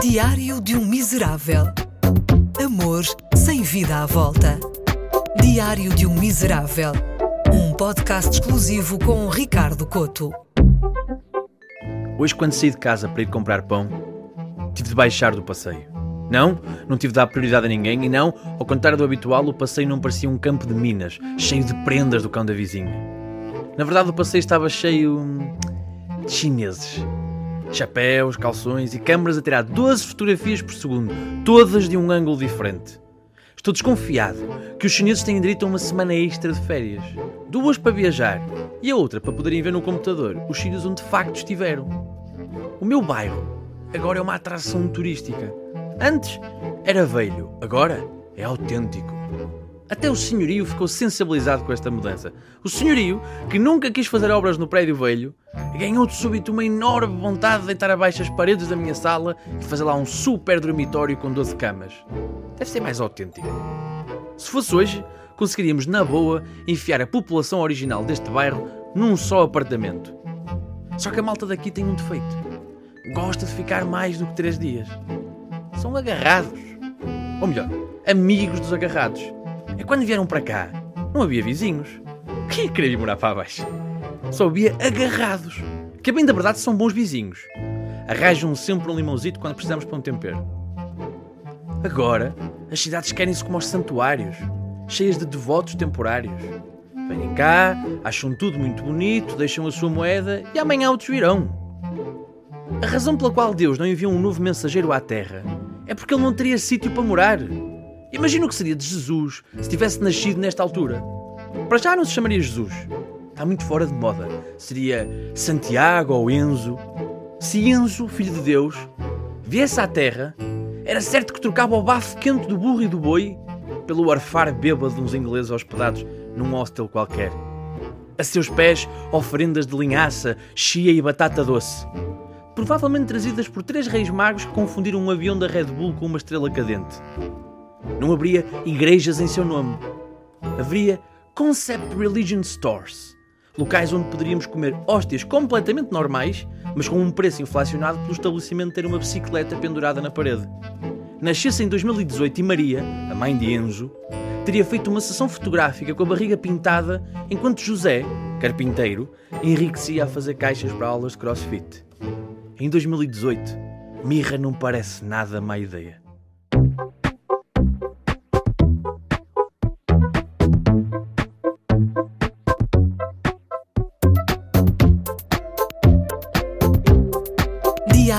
Diário de um Miserável. Amor sem vida à volta. Diário de um Miserável. Um podcast exclusivo com Ricardo Coto. Hoje, quando saí de casa para ir comprar pão, tive de baixar do passeio. Não, não tive de dar prioridade a ninguém e não, ao contrário do habitual, o passeio não parecia um campo de minas, cheio de prendas do cão da vizinha. Na verdade, o passeio estava cheio hum, de chineses. Chapéus, calções e câmaras a tirar 12 fotografias por segundo, todas de um ângulo diferente. Estou desconfiado que os chineses têm direito a uma semana extra de férias. Duas para viajar e a outra para poderem ver no computador os sítios onde de facto estiveram. O meu bairro agora é uma atração turística. Antes era velho, agora é autêntico. Até o senhorio ficou sensibilizado com esta mudança. O senhorio, que nunca quis fazer obras no prédio velho, ganhou de súbito uma enorme vontade de deitar abaixo as paredes da minha sala e fazer lá um super dormitório com 12 camas. Deve ser mais autêntico. Se fosse hoje, conseguiríamos na boa enfiar a população original deste bairro num só apartamento. Só que a malta daqui tem um defeito. Gosta de ficar mais do que três dias. São agarrados. Ou melhor, amigos dos agarrados. Quando vieram para cá, não havia vizinhos. Quem é queria morar para baixo? Só havia agarrados. Que, bem da verdade, são bons vizinhos. Arranjam sempre um limãozito quando precisamos para um tempero. Agora, as cidades querem-se como os santuários, cheias de devotos temporários. Vêm cá, acham tudo muito bonito, deixam a sua moeda e amanhã outros virão. A razão pela qual Deus não enviou um novo mensageiro à Terra é porque ele não teria sítio para morar. Imagina o que seria de Jesus se tivesse nascido nesta altura. Para já não se chamaria Jesus. Está muito fora de moda. Seria Santiago ou Enzo. Se Enzo, filho de Deus, viesse à Terra, era certo que trocava o bafo quente do burro e do boi pelo arfar bêbado de uns ingleses hospedados num hostel qualquer. A seus pés, oferendas de linhaça, chia e batata doce. Provavelmente trazidas por três reis magos que confundiram um avião da Red Bull com uma estrela cadente. Não haveria igrejas em seu nome. Haveria Concept Religion Stores, locais onde poderíamos comer hóstias completamente normais, mas com um preço inflacionado pelo estabelecimento ter uma bicicleta pendurada na parede. Nascesse em 2018 e Maria, a mãe de Enzo, teria feito uma sessão fotográfica com a barriga pintada enquanto José, carpinteiro, enriquecia a fazer caixas para aulas de crossfit. Em 2018, mirra não parece nada má ideia.